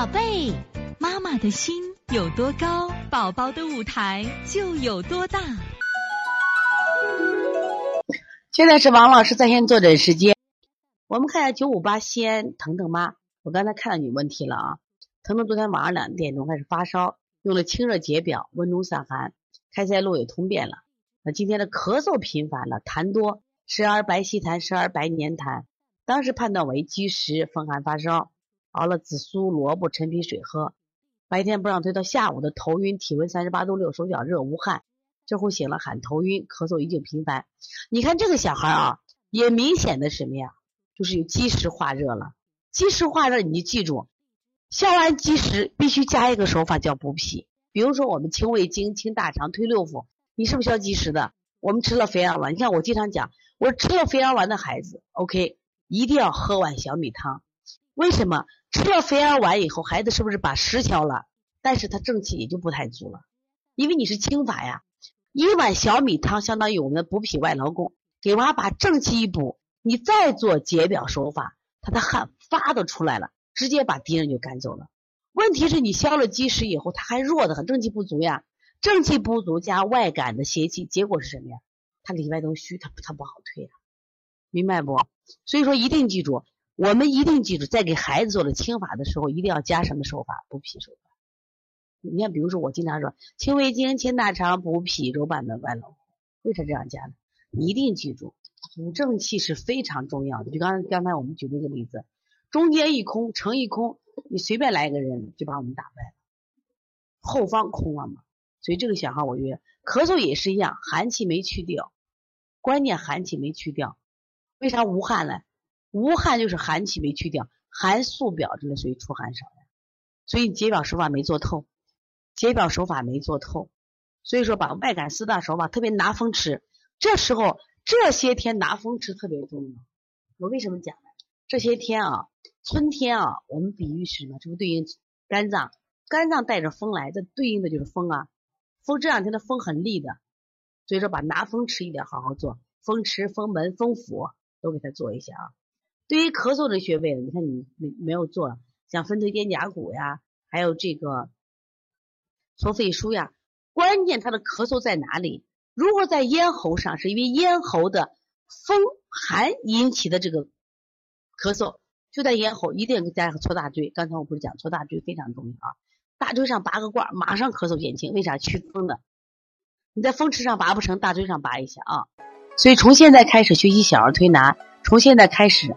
宝贝，妈妈的心有多高，宝宝的舞台就有多大。现在是王老师在线坐诊时间，我们看一下九五八西安腾腾妈，我刚才看到你问题了啊。腾腾昨天晚上两点钟开始发烧，用了清热解表、温中散寒，开塞露也通便了。那今天的咳嗽频繁了，痰多，时而白稀痰，时而白黏痰。当时判断为积食风寒发烧，熬了紫苏、萝卜、陈皮水喝。白天不让推到下午的头晕，体温三十八度六，手脚热无汗。这会醒了喊头晕，咳嗽已经频繁。你看这个小孩啊，也明显的什么呀？就是有积食化热了。积食化热，你就记住，消完积食必须加一个手法叫补脾。比如说我们清胃经、清大肠、推六腑，你是不是消积食的？我们吃了肥羊丸，你看我经常讲，我吃了肥羊丸的孩子，OK。一定要喝碗小米汤，为什么？吃了肥羊丸以后，孩子是不是把食消了？但是他正气也就不太足了，因为你是清法呀。一碗小米汤相当于我们的补脾外劳宫，给娃把正气一补，你再做解表手法，他的汗发都出来了，直接把敌人就赶走了。问题是你消了积食以后，他还弱得很，正气不足呀。正气不足加外感的邪气，结果是什么呀？他里外都虚，他他不好退呀。明白不？所以说一定记住，我们一定记住，在给孩子做的清法的时候，一定要加什么手法？补脾手法。你看，比如说我经常说清胃经、清大肠、补脾、揉板门、外劳，为啥这样加呢？一定记住，补正气是非常重要的。就刚刚才我们举那个例子，中间一空，成一空，你随便来一个人就把我们打败了，后方空了嘛。所以这个小孩，我觉得咳嗽也是一样，寒气没去掉，关键寒气没去掉。为啥无汗呢？无汗就是寒气没去掉，寒素表这个属于出汗少呀。所以你解表手法没做透，解表手法没做透，所以说把外感四大手法，特别拿风吃，这时候这些天拿风吃特别重要。我为什么讲呢？这些天啊，春天啊，我们比喻是什么？这不对应肝脏，肝脏带着风来，这对应的就是风啊。风这两天的风很厉的，所以说把拿风吃一点好好做，风池、风门、风府。都给他做一下啊！对于咳嗽的穴位，你看你没没有做，像分推肩胛骨呀，还有这个搓肺腧呀。关键他的咳嗽在哪里？如果在咽喉上，是因为咽喉的风寒引起的这个咳嗽，就在咽喉，一定要加上搓大椎。刚才我不是讲搓大椎非常重要啊？大椎上拔个罐，马上咳嗽减轻。为啥祛风的？你在风池上拔不成，大椎上拔一下啊！所以从现在开始学习小儿推拿，从现在开始